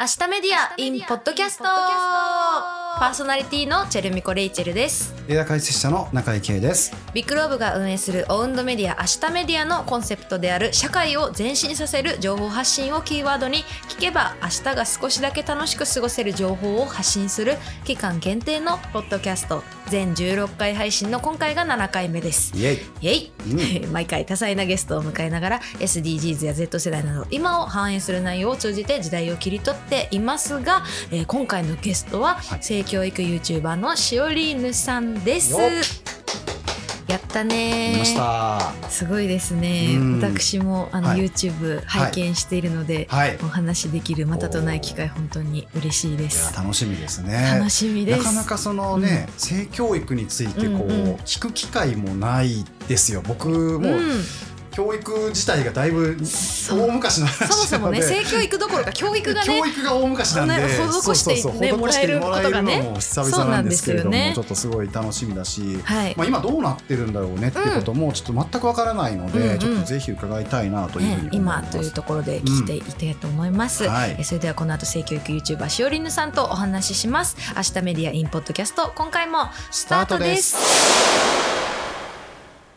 明日メディア in ポッドキャストパーソナリティのチェルミコレイチェルです。映画解説者の中井圭です。ビッグローブが運営するオウンドメディア明日メディアのコンセプトである社会を前進させる情報発信をキーワードに聞けば明日が少しだけ楽しく過ごせる情報を発信する期間限定のポッドキャスト全16回配信の今回が7回目です。イエイ。イエイ、毎回多彩なゲストを迎えながら SDGs や Z 世代など今を反映する内容を通じて時代を切り取っていますが、えー今回のゲストははい。性教育 YouTuber のしおりーぬさんです。やった見ねすごいですね。うん。私もあの、はい。YouTube 拝見しているので、はい。お話できるまたとない機会本当に嬉しいです。楽しみですね。楽しみです。なかなかそのね、性教育についてこう、うんうん。聞く機会もないですよ。僕もう、うん教育自体がだいぶ大昔の話なので。そもそもね性教育どころか教育がね教育が大昔なんで、ね施してそうそうそう。ね施してもらえることがね久々なんですけれども、ね。ちょっとすごい楽しみだし、はい。まあ、今どうなってるんだろうねっていうこともちょっと全くわからないので、うんうん。ちょっとぜひ伺いたいなというふうにね。今というところで聞いていきたいと思います、うん。はい。えそれではこの後性教育 YouTuber しおりぬさんとお話しします。明日メディアインポッドキャスト今回もスタートです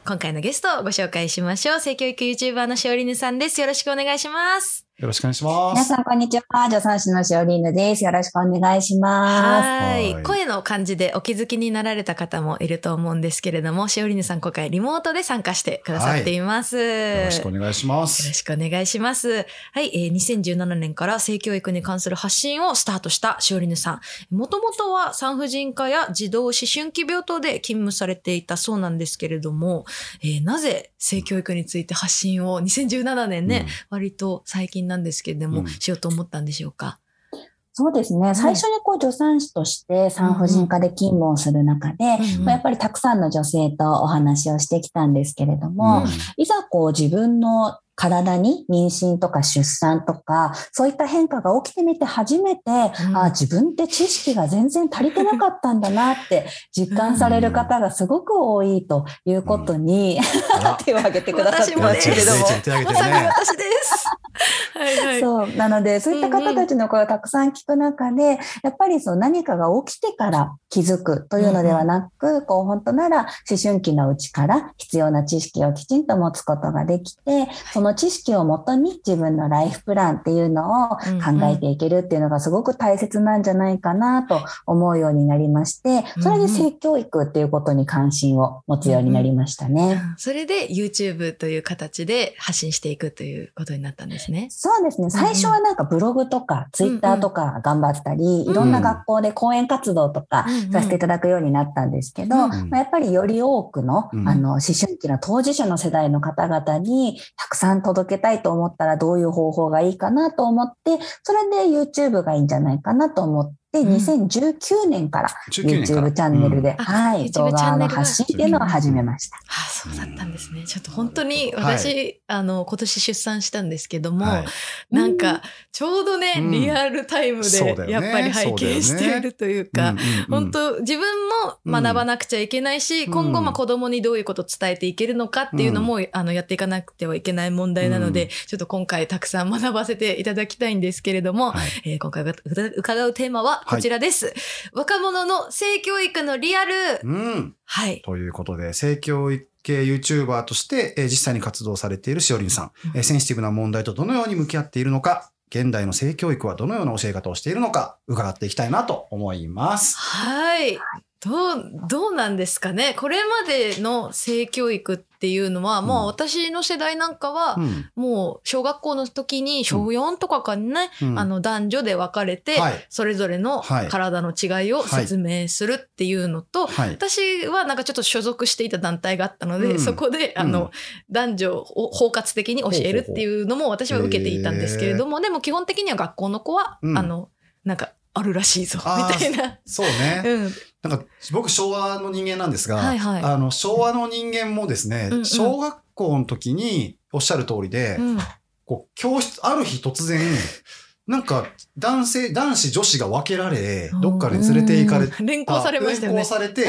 今回のゲストをご紹介しましょう。性教育 YouTuber のしおりぬさんです。よろしくお願いします。よろしくお願いします。皆さん、こんにちは。助産師のしおりーぬです。よろしくお願いします。はいはい声の感じでお気づきになられた方もいると思うんですけれどもしおりぬさん今回リモートで参加してくださっています、よろしくお願いしまよろす。しくお願いします。はい、えー2017年から性教育に関する発信をスタートしたしおりぬさん。もともとは産婦人科や児童思春期病棟で勤務されていたそうなんですけれども、えーなぜ性教育について発信を2017年ね、割と最近なんですけれども、うんしようと思ったんでしょうか？そうですね。最初にこう助産師として産婦人科で勤務をする中で、やっぱりたくさんの女性とお話をしてきたんですけれども、うんいざこう自分の体に妊娠とか出産とか、そういった変化が起きてみて初めて、んあ自分って知識が全然足りてなかったんだなって 実感される方がすごく多いということに、手を挙げてくださってますけれども。まさに。私です。はいはい。そう。なので、そういった方たちの声をたくさん聞く中で、やっぱりそう何かが起きてから気づくというのではなく、こう本当なら思春期のうちから必要な知識をきちんと持つことができて、その知識をもとに自分のライフプランっていうのを考えていけるっていうのがすごく大切なんじゃないかなと思うようになりまして、それで性教育っていうことに関心を持つようになりましたね。それで YouTube という形で発信していくということになったんですね。そうですね。最初はなんかブログとかツイッターとか頑張ったり、いろんな学校で講演活動とかさせていただくようになったんですけど、うんまあ、やっぱりより多くの、うん。あの、思春期の当事者の世代の方々にたくさん届けたいと思ったらどういう方法がいいかなと思って、それで YouTube がいいんじゃないかなと思って、うん。2019年から19年から。YouTube チャンネルで、うん。はい、YouTube 動画のチャンネルが。発信っていうのを始めました。あそうだったんですね。ちょっと本当にはい。私、あの、今年出産したんですけども、はい。なんか、ちょうどね、うん。リアルタイムで、やっぱり拝見しているというか、うんうんうん。本当自分も学ばなくちゃいけないし、うん。今後、まあ子供にどういうことを伝えていけるのかっていうのも、あの、やっていかなくてはいけない問題なので、うんちょっと今回たくさん学ばせていただきたいんですけれども、はい。えー今回伺うテーマはこちらです。若者の性教育のリアル。うん。はい。ということで、性教育系 YouTuber として、えー実際に活動されているしおりんさん、えーセンシティブな問題とどのように向き合っているのか、現代の性教育はどのような教え方をしているのか、伺っていきたいなと思います。はい。どう、どうなんですかね？これまでの性教育っていうのは、もう私の世代なんかは、うん。もう小学校の時に小4とかかにね、うん。あの男女で分かれて、はい。それぞれのはい。体の違いを説明するっていうのと、はい。私はなんかちょっと所属していた団体があったので、うん。そこで、あの、うん男女を包括的に教えるっていうのも私は受けていたんですけれども、でも基本的には学校の子は、うん。あの、なんか、あるらしいぞ、みたいな。そうね。うん。なんか僕昭和の人間なんですが、はいはいあの昭和の人間もですね、うんうん小学校の時におっしゃる通りで、うん。こう教室ある日突然なんか男性男子女子が分けられどっかに連れて行かれて。連行されましたよね連行。されて、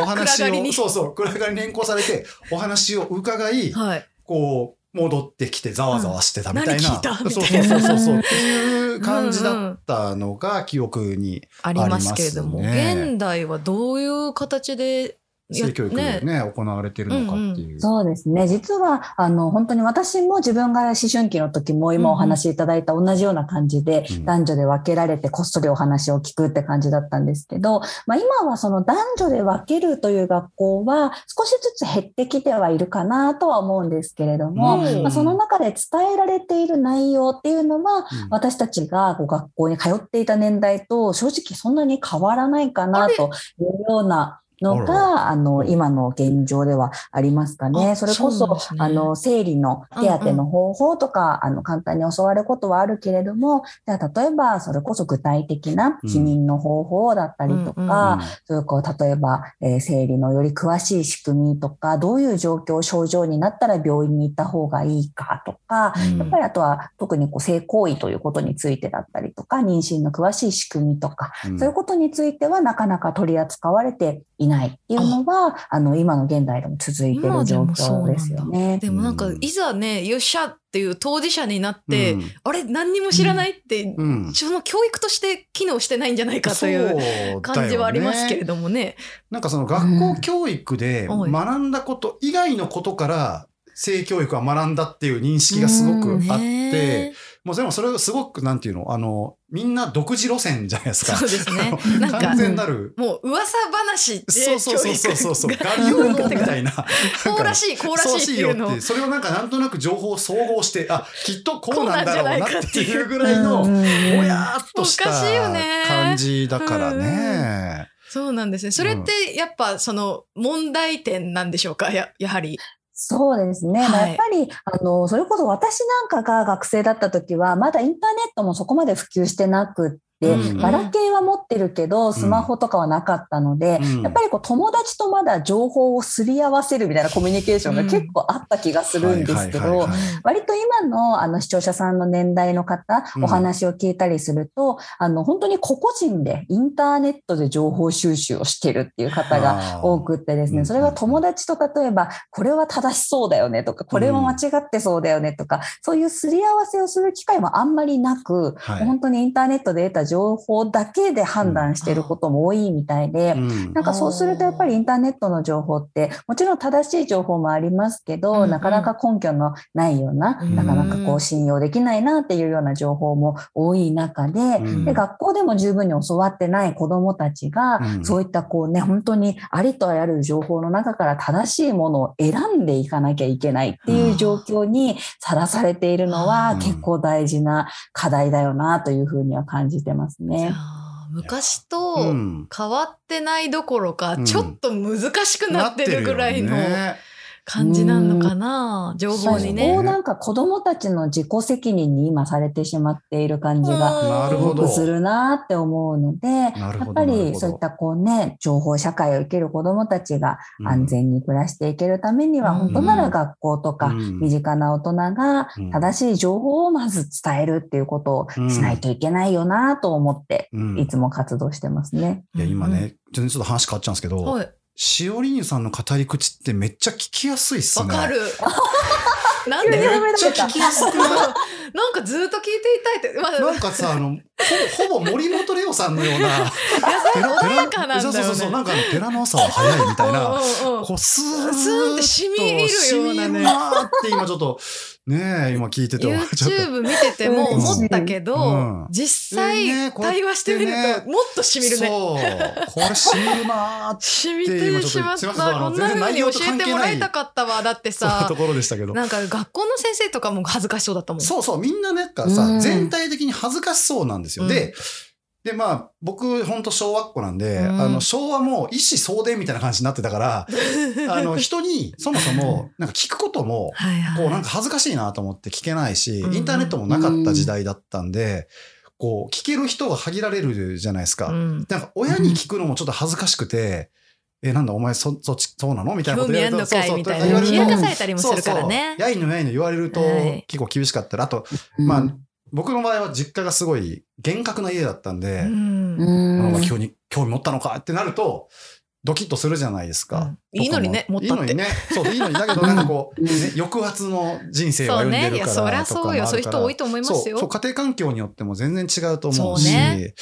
お話を、そうそう、暗がりに連行されて、お話を伺い、はい。こう、戻ってきてざわざわしてたみたいな。うん何聞いた？みそうそうそうそう。っ ていう感じだったのが記憶にありますけれども、ありますね現代はどういう形でや性教育でね、行われてるのかっていう。そうですね。実は、あの、本当に私も自分が思春期の時も今お話しいただいた同じような感じで、うん。男女で分けられてこっそりお話を聞くって感じだったんですけど、まあ今はその男女で分けるという学校は少しずつ減ってきてはいるかなとは思うんですけれども、うん。まあ、その中で伝えられている内容っていうのは、うん。私たちがこう学校に通っていた年代と正直そんなに変わらないかなというようなのあが、あの、今の現状ではありますかね。あそれこそ、そね。あの、生理の手当の方法とか、あの、簡単に教わることはあるけれども、じゃあ、例えば、それこそ具体的な避妊の方法だったりとうんうんか、そういうこう、例えば、えー生理のより詳しい仕組みとか、どういう状況、症状になったら病院に行った方がいいかとか、やっぱりあとは特にこう性行為ということについてだったりとか、妊娠の詳しい仕組みとか、うん。そういうことについてはなかなか取り扱われていないっていうのは、あ。の、今の現代でも続いている状況ですよね。でもなんかうん。いざねよっしゃっていう当事者になって、うん。あれ何にも知らないって、うん。その教育として機能してないんじゃないかという感じはありますけれどもね。なんかその学校教育でうん。学んだこと以外のことから性教育は学んだっていう認識がすごくうんあっねて、もうでもそれがすごくなんていうの？あの、みんな独自路線じゃないですか。そうですね なんか完全なる。もう噂話でそうそうそうそうそうガリオンみたいな。こうらしいこうらしいっていうのをそれをなんかなんとなく情報を総合して、あ、きっとこうなんだろうなっってていうぐらいの、うんぼやーっとした感じだからね。そうなんですね。それってやっぱその問題点なんでしょうか？ややはり。そうですね。まあはいやっぱり、あの、それこそ私なんかが学生だった時は、まだインターネットもそこまで普及してなくって、うんガラケーは持ってるけど、スマホとかはなかったので、うん。やっぱりこう友達とまだ情報をすり合わせるみたいなコミュニケーションが結構あった気がするんですけど割と今のあの視聴者さんの年代の方、うん。お話を聞いたりすると、あの本当に個々人でインターネットで情報収集をしてるっていう方が多くってですね、うんそれが友達と例えば、これは正しそうだよねとか、これは間違ってそうだよねとか、そういうすり合わせをする機会もあんまりなく、はい。本当にインターネットで得た情報だけで判断していることも多いみたいで、うん。なんかそうするとやっぱりインターネットの情報って、もちろん正しい情報もありますけど、うんうん。なかなか根拠のないような、うん。なかなかこう信用できないなっていうような情報も多い中で、うん。で学校でも十分に教わってない子どもたちが、うん。そういったこうね、本当にありとあらゆる情報の中から正しいものを選んでいかなきゃいけないっていう状況にさらされているのはうん。結構大事な課題だよなというふうには感じてますじゃね。あ昔うとん。変わってないどころか、うん。ちょっと難しくなってるぐらいの感じなのかな、情報にそね。こを。なんか子供たちの自己責任に今されてしまっている感じがなるほどすごくするなって思うので、やっぱりそういったこうね、情報社会を生きる子供たちがうん安全に暮らしていけるためには、うん。本当なら学校とかうん。身近な大人がうん。正しい情報をまず伝えるっていうことをしないといけないよなと思って、うん。いつも活動してますね。いや、今ね、全然ちょっと話変わっちゃうんですけど、うん。はい。しおりにさんの語り口ってめっちゃ聞きやすいっすね。わかる。なんで？めっちゃ聞きやすくない？なんかずっと聞いていたいって。まあ、なんかさ、あの、ほほぼ森本レオさんのような、穏やかなんだよね。そうそうそう、なんか寺の朝は早いみたいな、こうスーッと染み入るようなねって今ちょっと、ねえ、今聞いてて、YouTube 見てても思ったけど、うん実際対話してみるともっと染みるね。そう。これ染みるなーって染みてしまった。こんな風に教えてもらいたかったわ。だってさと、ころでしたけど。なんか学校の先生とかも恥ずかしそうだったもん。そうそう、みんなね、かうさ、ん全体的に恥ずかしそうなんですよ。うんで、で、まあ、僕、本当小学校なんで、うんあの、昭和も一子相伝みたいな感じになってたから、あの、人に、そもそも、なんか聞くことも、はいはい。こう、なんか恥ずかしいなと思って聞けないし、うんインターネットもなかった時代だったんで、こう、聞ける人が限られるじゃないですか。うんなんか、親に聞くのもちょっと恥ずかしくて、え、なんだ、お前、そ、そっち、そうなの？みたいなこと興味あんのかい？みたいな。冷やかされたりもするからね。やいのやいの言われるとはい結構厳しかったら、あと、うんまあ、僕の場合は実家がすごい厳格な家だったんで、うん。うん。あのまあ興味興味持ったのかってなると、ドキッとするじゃないですか。うん。いいのにねも。っとって。いいのにね。そう、いいのに。だけどなんかこう、ね抑圧の人生をそう歩んでるからそりゃそうよ。そういう人多いと思いますそう、よ。そう、家庭環境によっても全然違うと思うし、そうね。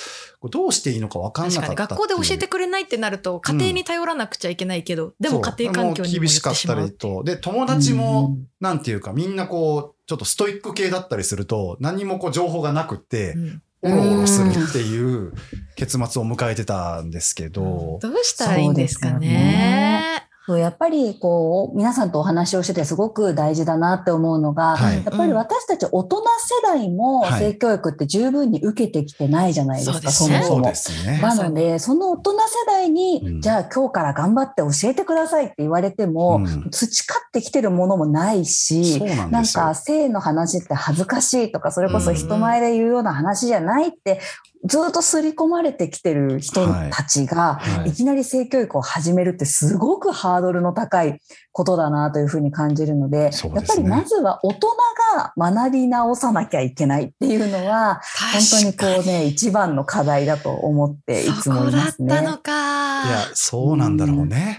どうしていいのか分かんな確かった。学校で教えてくれないってなると、家庭に頼らなくちゃいけないけど、でもそう。家庭環境にも厳しかったりと。で、友達も、なんていうか、みんなこう、ちょっとストイック系だったりすると、何もこう情報がなくってう、んおろおろするっていう結末を迎えてたんですけど、どうしたらいいんですかねやっぱりこう、皆さんとお話をしててすごく大事だなって思うのが、はい。やっぱり私たち大人世代もはい。性教育って十分に受けてきてないじゃないですか、そうですね。そもそも。で。すね。なので、その大人世代に、うん。じゃあ今日から頑張って教えてくださいって言われても、うん。培ってきてるものもないし、なんなん。か性の話って恥ずかしいとか、それこそ人前で言うような話じゃないって、ずっと刷り込まれてきてる人たちが、はいいきなり性教育を始めるってすごくハードルの高いことだなというふうに感じるので、ねやっぱりまずは大人が学び直さなきゃいけないっていうのは、本当にこうね、一番の課題だと思っていつもいそこだますね。ったのか。いや、そうなんだろうね。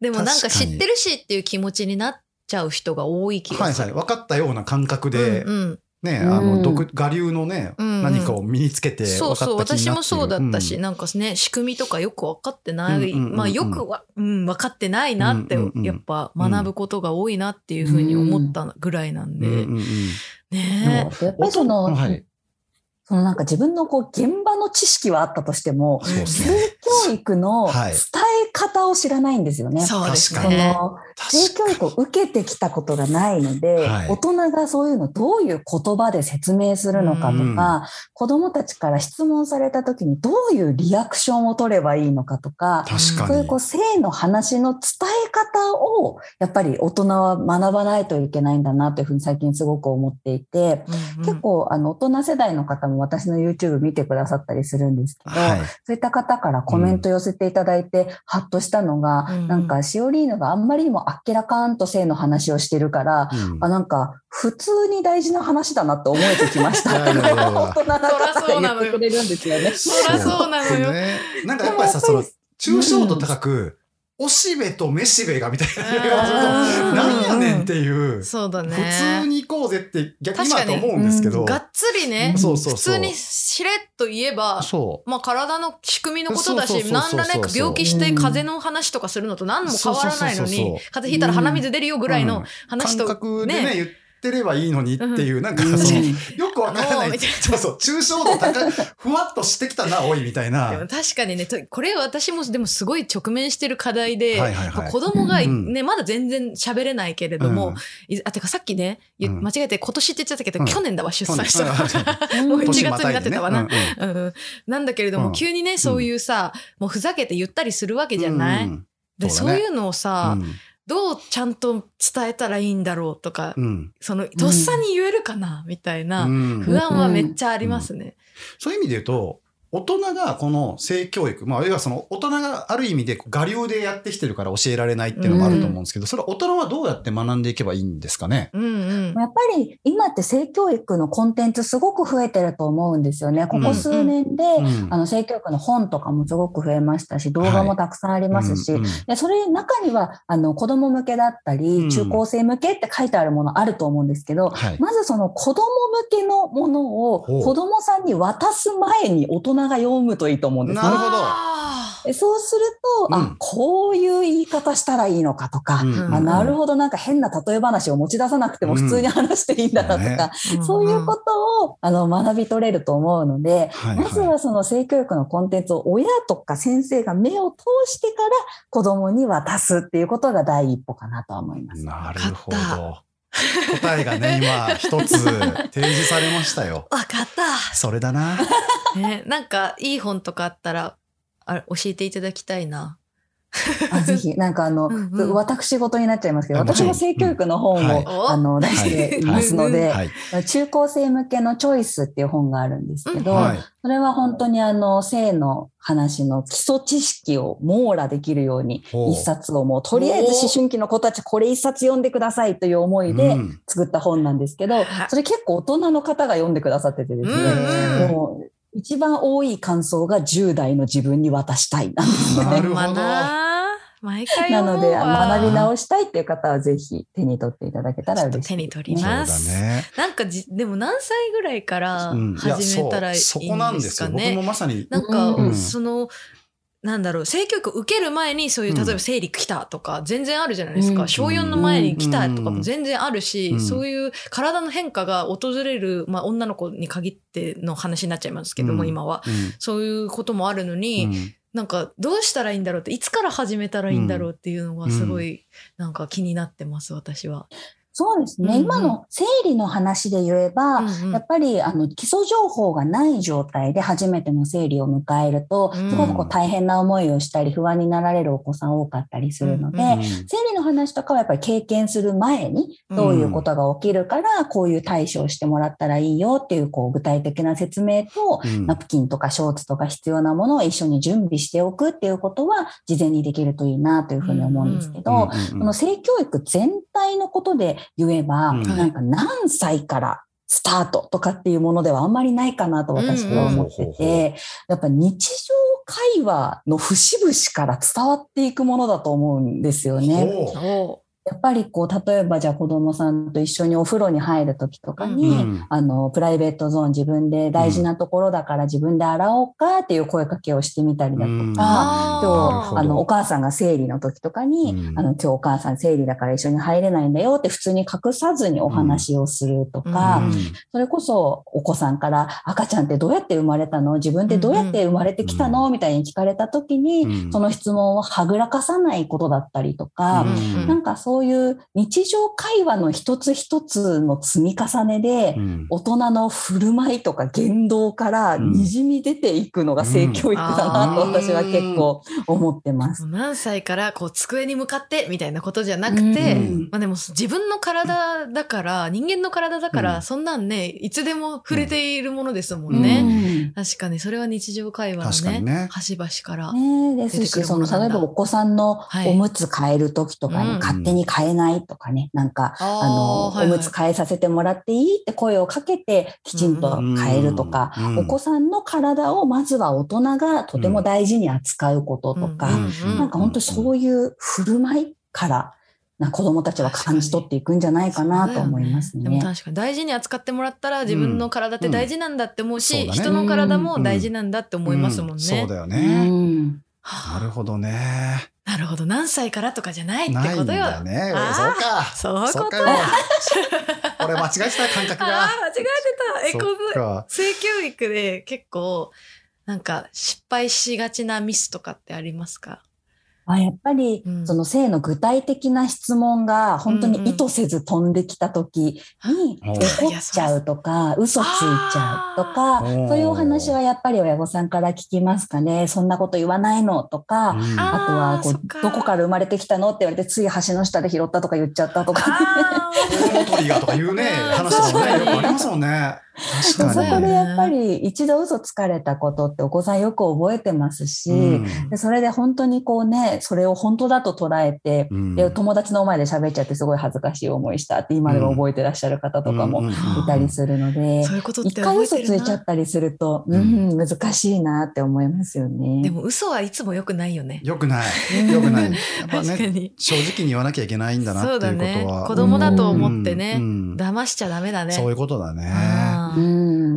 でもなんか知ってるしっていう気持ちになっちゃう人が多い気はいはい。がする。分かったような感覚で、うんうんね、うん。あの、毒、我流のね、うん。うん何かを身につけて分かった気そうそう、になっている。私もそうだったし、うん。なんかね、仕組みとかよく分かってない、うんうんうんうんまあよくは、うん、分かってないなって、うんうんうんやっぱ学ぶことが多いなっていうふうに思ったぐらいなんで、うんうんうんねやっぱりその、はい。そのなんか自分のこう現場の知識はあったとしても、そうです性ね。教育の伝はいえ方を知らないんですよね。そうですね。の性教育を受けてきたことがないので、はい大人がそういうのどういう言葉で説明するのかとか、子供たちから質問された時にどういうリアクションを取ればいいのかとか、確かにそういうこ。う性の話の伝え方をやっぱり大人は学ばないといけないんだなというふうに最近すごく思っていて、うんうん結構あの大人世代の方も私の YouTube 見てくださったりするんですけど、はい。そういった方からコメント寄せていただいて、ハッとしたのが、うんなんかシオリーヌがあんまりにもあっけらかんと性の話をしてるから、うんあ、なんか普通に大事な話だなって思えてきました。大人な方が言ってくれるんですよね。そりゃそうなのよ。ね。なんかやっぱりさ、その、抽象度高く、おしべとめしべがみたいな。言い方すると、うんなんやねんっていう、そうだね。普通に行こうぜって逆に。今と思うんですけど、がっつりね、そうそう。普通にしれっと言えば、そまあ体の仕組みのことだし、そうそうそうそう何らね、病気して風邪の話とかするのと何も変わらないのに風邪ひいたら鼻水出るよぐらいの話と、覚でね、ね言ってればいいのにっていう、なんかうん。その、よくわからない。そうそう、抽象度高い、ふわっとしてきたな、おい、みたいな。でも確かにね、とこれ私もでもすごい直面してる課題で、はいはいはい。子供がうんね、まだ全然喋れないけれども、いあ、てかさっきね、間違えて今年って言っちゃったけど、うん。去年だわ、出産した もう1年月になってたわな。うんうん。うんなんだけれども、うん。急にね、そういうさ、もうふざけて言ったりするわけじゃない、うん。で、そういうのをさ、どうちゃんと伝えたらいいんだろうとか、うん。その、とっさに言えるかな、みたいなうん。不安はめっちゃありますね。そういう意味で言うと、大人がこの性教育、まあ、要はその大人がある意味で我流でやってきてるから教えられないっていうのもあると思うんですけど、それは大人はどうやって学んでいけばいいんですかね？うんうん。やっぱり今って性教育のコンテンツすごく増えてると思うんですよね。ここ数年で、うんあの性教育の本とかもすごく増えましたし、動画もたくさんありますし、うんうんでそれ中にはあの子供向けだったり、うん中高生向けって書いてあるものあると思うんですけど、はい。まずその子供向けのものを子供さんに渡す前に大人が読むといいと思うんですね。なるほど。そうすると、うん。あ、こういう言い方したらいいのかとか、うん。あなるほほど、なんか変な例え話を持ち出さなくても普通に話していいんだなとか、うん。そういうことをあの学び取れると思うので、はいまずはその性教育のコンテンツを親とか先生が目を通してから子供に渡すっていうことが第一歩かなとは思います。なるほど。答えがね、今一つ提示されましたよ。わかった。それだな。ね、なんかいい本とかあったら、あ教えていただきたいな。あぜひ、なんかあの、うんうん。私事になっちゃいますけど、私も性教育の本を、うん。はい。あの出していますので、はい。中高生向けのチョイスっていう本があるんですけど、はい。それは本当にあの、性の話の基礎知識を網羅できるように、一冊をもう、とりあえず思春期の子たちこれ一冊読んでくださいという思いでうん。作った本なんですけど、はい。それ結構大人の方が読んでくださっててですね、うんうんもう一番多い感想が10代の自分に渡したいなんですね。なるほど毎回なので、学び直したいっていう方はぜひ手に取っていただけたら嬉しい手に取りそうだます。ね。なんかじ、でも何歳ぐらいから始めたらいいんそうそこなんでですすよ。僕かねも。まさに。なんか、うんその、なんだろう、性教育を受ける前にそういう、うん例えば生理来たとか、全然あるじゃないですか。うん小4の前に来たとかも全然あるし、うんそういう体の変化が訪れる、まあ女の子に限っての話になっちゃいますけども、うん今は。うんそういうこともあるのに、うんなんかどうしたらいいんだろうって、いつから始めたらいいんだろうっていうのがすごい、なんか気になってます、私は。そうですね。うんうん。今の生理の話で言えば、うんうん。やっぱりあの基礎情報がない状態で初めての生理を迎えると、うん。すごくこう大変な思いをしたり不安になられるお子さん多かったりするので、うんうん生理の話とかはやっぱり経験する前にどういうことが起きるから、こういう対処をしてもらったらいいよっていうこう具体的な説明と、うん。ナプキンとかショーツとか必要なものを一緒に準備しておくっていうことは事前にできるといいなというふうに思うんですけど、この性教育全体のことで言えば、うん。なんか何歳からスタートとかっていうものではあんまりないかなと私は思ってうんうん。て、やっぱ日常会話の節々から伝わっていくものだと思うんですよね。やっぱりこう、例えばじゃあ子供さんと一緒にお風呂に入るときとかに、うん。あの、プライベートゾーン自分で大事なところだから自分で洗おうかっていう声かけをしてみたりだとうん。か、あー。今日、あの、お母さんが生理の時とかに、うん。あの、今日お母さん生理だから一緒に入れないんだよって普通に隠さずにお話をするとか、うん。それこそお子さんから赤ちゃんってどうやって生まれたの？自分ってどうやって生まれてきたの？みたいに聞かれた時に、うん。その質問をはぐらかさないことだったりとか、うん。なんかそういう日常会話の一つ一つの積み重ねで、うん。大人の振る舞いとか言動からうん。にじみ出ていくのが性教育だなとうん私は結構思ってます。何歳からこう机に向かってみたいなことじゃなくて、うん。まあでも自分の体だから、人間の体だから、うん。そんなんね、いつでも触れているものですもんね。うん。確かに、それは日常会話のね、確かにね。端々から。ねえですし、その、例えばお子さんのはい。おむつ変えるときとかにうん。勝手に変えないとかね、なんか、あの、はいはい。おむつ変えさせてもらっていいって声をかけてきちんと変えるとか、うん。お子さんの体をまずは大人がとても大事に扱うこととか、うん。なんか本当そういう振る舞いから、な子供たちは感じ取っていくんじゃないかなと思いますそうだよでもね。確かに大事に扱ってもらったら自分の体って大事なんだって思うし、うんそうだね人の体も大事なんだって思いますもんね。そうだようね。なるほどね。なるほど。何歳からとかじゃないってないんことよ。だね。あーそうか。そういうこと。俺間違えてた感覚ああ、が。間違えてた。え、こそっか性教育で結構、なんか失敗しがちなミスとかってありますか？あやっぱり、うんその性の具体的な質問が本当に意図せず飛んできた時にうん怒っちゃうとか、嘘ついちゃうとか、そういうお話はやっぱり親御さんから聞きますかね。そんなこと言わないのとか、うんああとはこ、そうどこから生まれてきたのって言われて、つい橋の下で拾ったとか言っちゃったとか。あコウノトリがとか言うね、うん話とかね、よくありますもんね。そ確かに。こでやっぱり一度嘘つかれたことってお子さんよく覚えてますし、うんでそれで本当にこうね、それを本当だと捉えて、うんで友達の前で喋っちゃってすごい恥ずかしい思いしたって今でも覚えてらっしゃる方とかもいたりするので、そういうことって一回嘘ついちゃたったりすると、ううんん、難しいなって思いますよね。でも嘘はいつも良くないよね。よくない。よくない。やっぱね。正直に言わなきゃいけないんだなっていうことそうだねは。。子供だと思ってねうんうん騙しちゃダメだね。そういうことだね。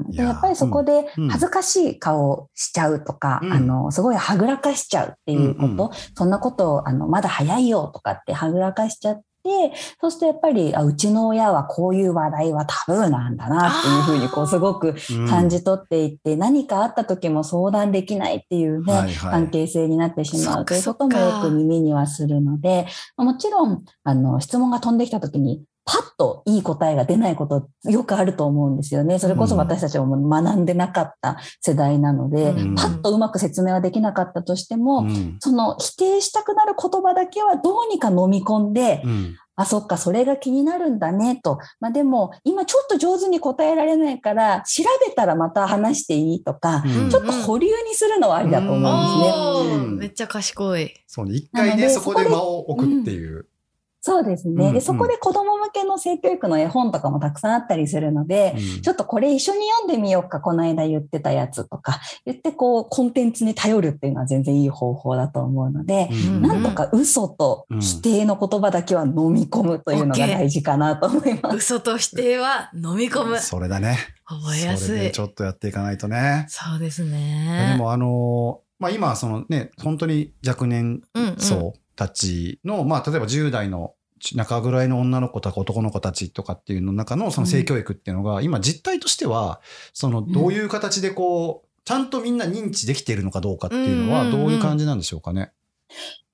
でやっぱりそこでうん。恥ずかしい顔をしちゃうとか、うん。あの、すごいはぐらかしちゃうっていうこと、うん。うんそんなことを、あの、まだ早いよとかってはぐらかしちゃって、そうするとやっぱり、あうちの親はこういう話題はタブーなんだなっていうふうに、こう、すごくうん。感じ取っていって、何かあった時も相談できないっていうね、はいはい。関係性になってしまうということもよく耳にはするので、もちろん、あの、質問が飛んできた時に、パッといい答えが出ないことよくあると思うんですよね。それこそ私たちも学んでなかった世代なので、うんパッとうまく説明はできなかったとしても、うんその否定したくなる言葉だけはどうにか飲み込んで、うんあ、そっか、それが気になるんだね、と。まあでも、今ちょっと上手に答えられないから、調べたらまた話していいとか、うんちょっと保留にするのはありだと思うんですね。めっちゃ賢い。そうね。一回ね、そこで間を置くっていう。そうですね。うんで、そこで子供向けの性教育の絵本とかもたくさんあったりするので、うんちょっとこれ一緒に読んでみようか、この間言ってたやつとか、言ってこう、コンテンツに頼るっていうのは全然いい方法だと思うので、うんなんとか嘘と否定の言葉だけは飲み込むというのが大事かなと思います。嘘と否定は飲み込む。それだね。覚えやすいそれでち。ょっとやっていかないとね。そうですでね。もあのーまあ今そのね、本当に若年うんうん層たちの、まあ例えば10代の中ぐらいの女の子とか男の子たちとかっていうの中のその性教育っていうのが、今実態としては、そのどういう形でこう、ちゃんとみんな認知できているのかどうかっていうのはどういう感じなんでしょうかね？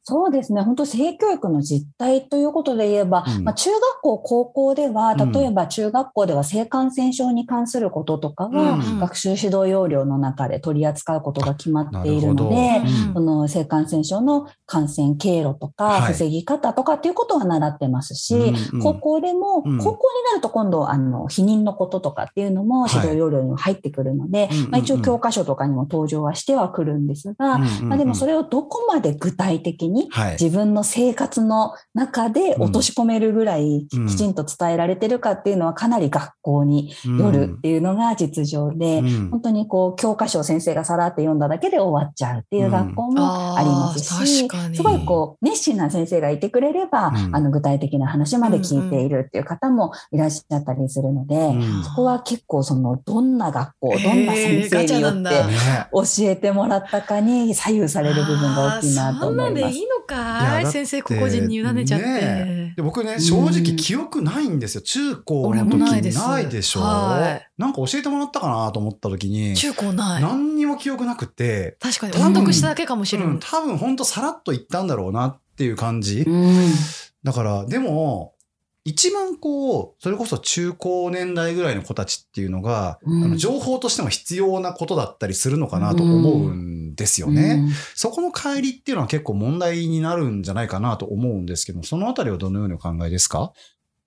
そうですね。本当性教育の実態ということで言えば、うん。まあ、中学校、高校では、うん。例えば中学校では性感染症に関することとかは、うん。学習指導要領の中で取り扱うことが決まっているのなでるほ、ど。その性感染症の感染経路とか、はい。防ぎ方とかっていうことは習ってますし、うんうん。高校でも、うん。高校になると今度、あの、避妊のこととかっていうのも指導要領には入ってくるので、うんうんうん。まあ、一応教科書とかにも登場はしてはくるんですが、まあ、でもそれ、れをどこまで具体的にはい。自分の生活の中で落とし込めるぐらいうん。きちんと伝えられてるかっていうのはかなり学校によるっていうのが実情で、うん。本当にこう教科書を先生がさらって読んだだけで終わっちゃうっていう学校もありますし、うんあー確かに。すごいこう熱心な先生がいてくれれば、うん。あの具体的な話まで聞いているっていう方もいらっしゃったりするので、うん。そこは結構そのどんな学校、どんな先生によって教えてもらったかに左右される部分が大きいなと思います。いいのかい？先生個々人に委ねちゃって。ねで僕ね、正直記憶ないんですよ。中高の俺時ないでしょ？はいなんか教えてもらったかなと思った時に、中高ない。何にも記憶なくて、確かに音読しただけかもしれうんん。多分ほんとさらっと言ったんだろうなっていう感じ。うんだから、でも、一番こう、それこそ中高年代ぐらいの子たちっていうのが、うん。あの情報としても必要なことだったりするのかなと思うんですよね。うん。そこの乖離っていうのは結構問題になるんじゃないかなと思うんですけど、そのあたりはどのようにお考えですか？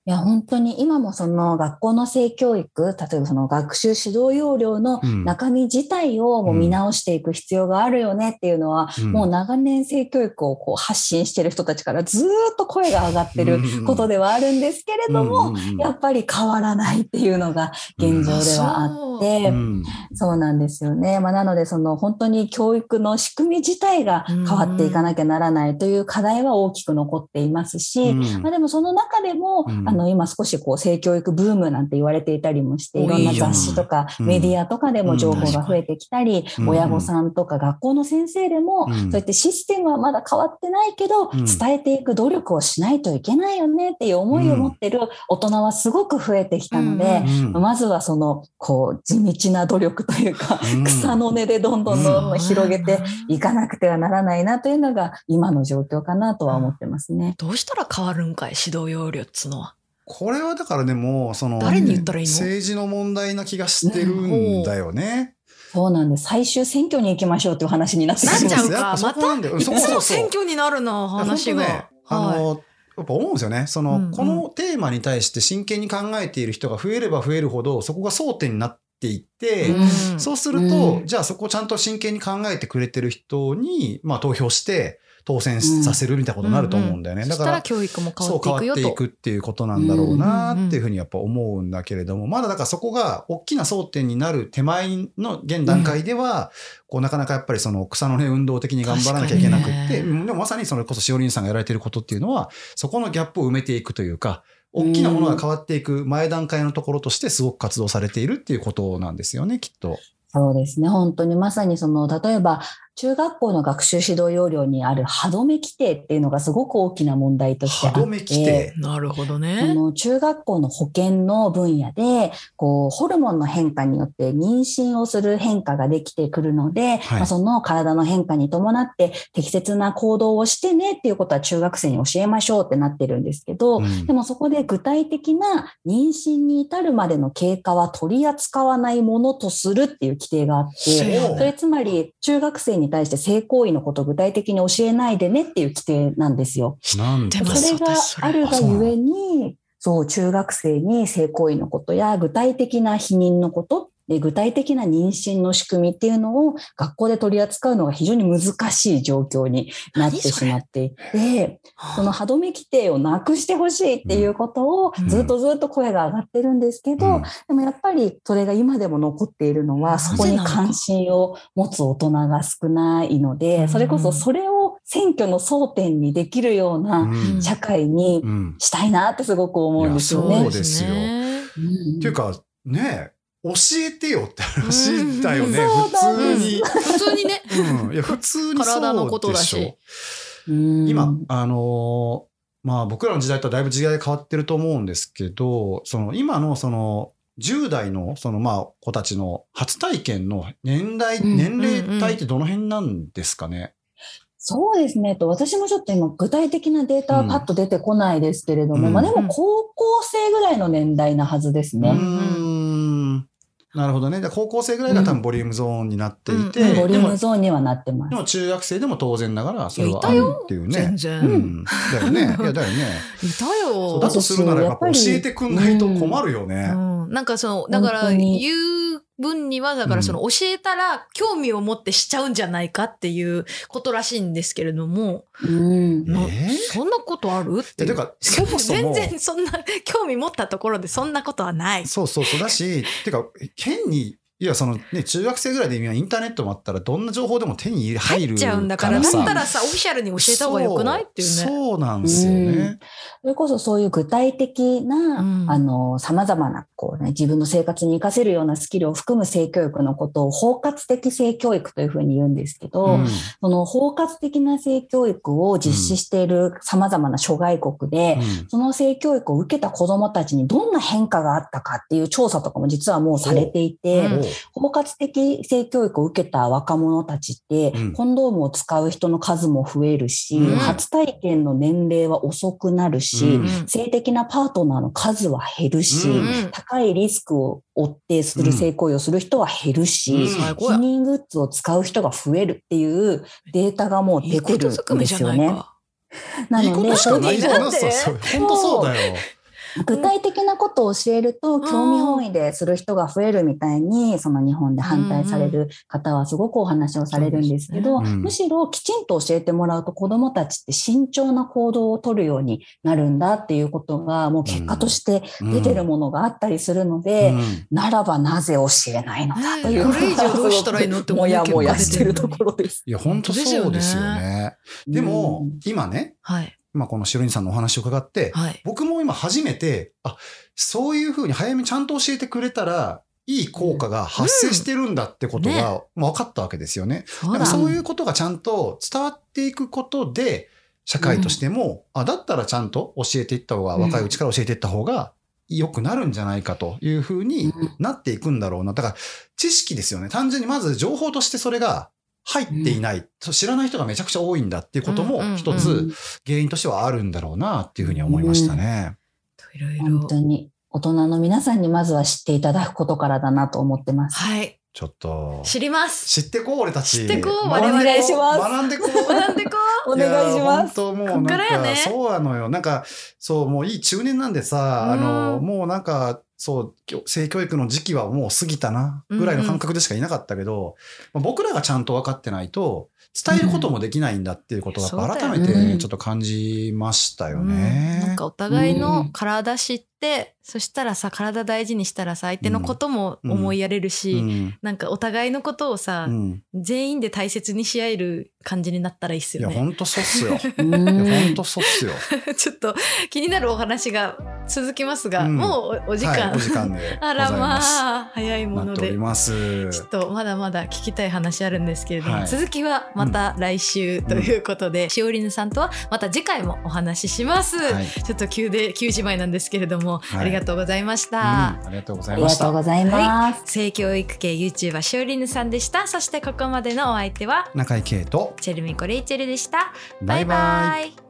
いや、本当に今もその学校の性教育、例えばその学習指導要領のうん。中身自体をもう見直していく必要があるよねっていうのは、うん。もう長年性教育をこう発信してる人たちからずーっと声が上がってることではあるんですけれども、うんうんうん。やっぱり変わらないっていうのが現状ではあって、うんそうなんですよね。まあ、なので、その本当に教育の仕組み自体が変わっていかなきゃならないという課題は大きく残っていますし、うん。まあ、でもその中でも、の今少しこう性教育ブームなんて言われていたりもして、いろんな雑誌とかうん。メディアとかでも情報が増えてきたり、うん。親御さんとか学校の先生でも、うん。そうやってシステムはまだ変わってないけど、うん。伝えていく努力をしないといけないよねっていう思いを持ってる大人はすごく増えてきたので、うん。まずはその、こう、地道な努力というか、うん。草の根でどんどんどんどん広げていい。かなくてはならないなというのが今の状況かなとは思ってますね。どうしたら変わるんかい指導要領っつのは。これはだからでも、その、誰に言ったらいいの？政治の問題な気がしてるんだよね。そうなんです。最終選挙に行きましょうという話になってなっちゃうか。やっぱそこなんだよ。いつも選挙になるな、話が。ね、あはい。の、やっぱ思うんですよね。その、うんうん。このテーマに対して真剣に考えている人が増えれば増えるほど、そこが争点になっていって、うん。そうすると、うん。じゃあそこをちゃんと真剣に考えてくれてる人に、まあ投票して、当選させるみたいなことになると思うんだよね。そしただからら教育も変わっていくよと。変わっていくっていうことなんだろうなっていうふうにやっぱ思うんだけれども、まだだからそこが大きな争点になる手前の現段階では、こうなかなかやっぱりその草の根運動的に頑張らなきゃいけなくって、でもまさにそれこそしおりんさんがやられていることっていうのは、そこのギャップを埋めていくというか、大きなものが変わっていく前段階のところとしてすごく活動されているっていうことなんですよね、きっと。そうですね。本当にまさにその、例えば、中学校の学習指導要領にある歯止め規定っていうのがすごく大きな問題としてあって。歯止め規定。なるほどあね。の中学校の保健の分野で、こう、ホルモンの変化によって妊娠をする変化ができてくるので、はいまあ、その体の変化に伴って適切な行動をしてねっていうことは中学生に教えましょうってなってるんですけど、うんでもそこで具体的な妊娠に至るまでの経過は取り扱わないものとするっていう規定があって、おそれつまり中学生に対して性行為のことを具体的に教えないでねっていう規定なんですよ。なんで？もそれがあるがゆえに、そう、中学生に性行為のことや具体的な避妊のことっで具体的な妊娠の仕組みっていうのを学校で取り扱うのが非常に難しい状況になってしまっていて、その歯止め規定をなくしてほしいっていうことをうん。ずっとずっと声が上がってるんですけど、うん。でもやっぱりそれが今でも残っているのは、そこに関心を持つ大人が少ないので、うん。それこそそれを選挙の争点にできるよううなん。社会にうん。したいなってすごく思うんですよね。そう。ですよ。ねうん。っていうかね教えてよって話だよね、普通に。普通にね。うん、いや普通に体のことそうでしだしょ。うん今、あのーまあ僕らの時代とはだいぶ時代変わってると思うんですけど、その今のその10代のそのまあ子たちの初体験の年代、うん年齢帯ってどの辺なんですかね？そうですね。と私もちょっと今具体的なデータはパッと出てこないですけれども、うんまあでも高校生ぐらいの年代なはずですね。ん。なるほどね。で高校生ぐらいが多分ボリュームゾーンになっていて、うんボリュームゾーンにはなってますで。も中学生でも当然ながらそれはあるっていうね。全然。うん。だよね。いやだよね。いたよ。だとするならやっぱ教えてくんないと困るよね。うん、なんかその、だから言う分には、だからその教えたら興味を持ってしちゃうんじゃないかっていうことらしいんですけれども、うん。なえ？ーそんなことある？っていそもそも。全然そんな興味持ったところでそんなことはない。そうそうそうだし、てか、変に、いや、そのね、中学生ぐらいで今インターネットもあったら、どんな情報でも手に入る入っちゃうんだから、ださったらさ、オフィシャルに教えた方がよくないっていうね。そうそうなんですよね。それこそそういう具体的な、うん。あの、様々な、こうね、自分の生活に活かせるようなスキルを含む性教育のことを包括的性教育というふうに言うんですけど、うん。その包括的な性教育を実施している様々な諸外国で、その性教育を受けた子供たちにどんな変化があったかっていう調査とかも実はもうされていて、う。ん包括的性教育を受けた若者たちって、うんコンドームを使う人の数も増えるし、うん初体験の年齢は遅くなるし、うん性的なパートナーの数は減るし、うん高いリスクを負ってする性行為をする人は減るし、うん避。妊グッズを使う人が増えるっていうデータがもう出てるんですよね。ないか。ないので、いことしかないじゃん。だってそうそう本当そうだよ。具体的なことを教えると、興味本位でする人が増えるみたいに、その日本で反対される方はすごくお話をされるんですけど、むしろきちんと教えてもらうと子供たちって慎重な行動を取るようになるんだっていうことが、もう結果として出てるものがあったりするので、うん。ならばなぜ教えないのだというねこれ以上どうしたらいいのってもやもやしてるところです。いや、本当そうですよね。でも、今ね、はい。今この白人さんのお話を伺って、はい。僕も今初めて、あ、そういうふうに早めにちゃんと教えてくれたら、いい効果が発生してるんだってことが分かったわけですよね。そうだ。だからそういうことがちゃんと伝わっていくことで、社会としても、あ、だったらちゃんと教えていった方が、うん若いうちから教えていった方が良くなるんじゃないかというふうになっていくんだろうな。だから、知識ですよね。単純にまず情報としてそれが入っていない。そう知らない人がめちゃくちゃ多いんだっていうことも一うんつ原因としてはあるんだろうなっていうふうに思いましたね。いろいろ本。当に大人の皆さんにまずは知っていただくことからだなと思ってます。はい。ちょっと、知ります。知ってこう、俺たち。知ってこう我々お願いします学んでこう。学んでこお願いします。いや本当もうなんか、ねそうなのよ。なんか、そう、もういい中年なんでさ、あの、うんもうなんか、そう、性教育の時期はもう過ぎたな、ぐらいの感覚でしかいなかったけど、まあ僕らがちゃんと分かってないと、伝えることもできないんだっていうことをやっぱそうだよ改めねてちょっと感じましたう。ようんね。なんかお互いの体知って、そしたらさ、体大事にしたらさ、相手のことも思いやれるし、うんなんかお互いのことをさ、うん全員で大切にし合える感じになったらいいっすいや、よね。ほんとそうっすよ。ほんとそうっすよ。ちょっと気になるお話が続きますが、うんもうおお時間。はい、お時間でご あらまあ、早いもので。ちょっとまだまだ聞きたい話あるんですけれども、はい続きはまた来週ということで、しおりぬさんとはまた次回もお話しします。はいちょっと急で急じまいなんですけれども、はいありがとうございましうんた。ありがとうござありがいました。とうございます。性教育系 YouTuber しおりぬさんでした。そしてここまでのお相手は中井圭と、チェルミコレイチェルでした。バイバイ。イ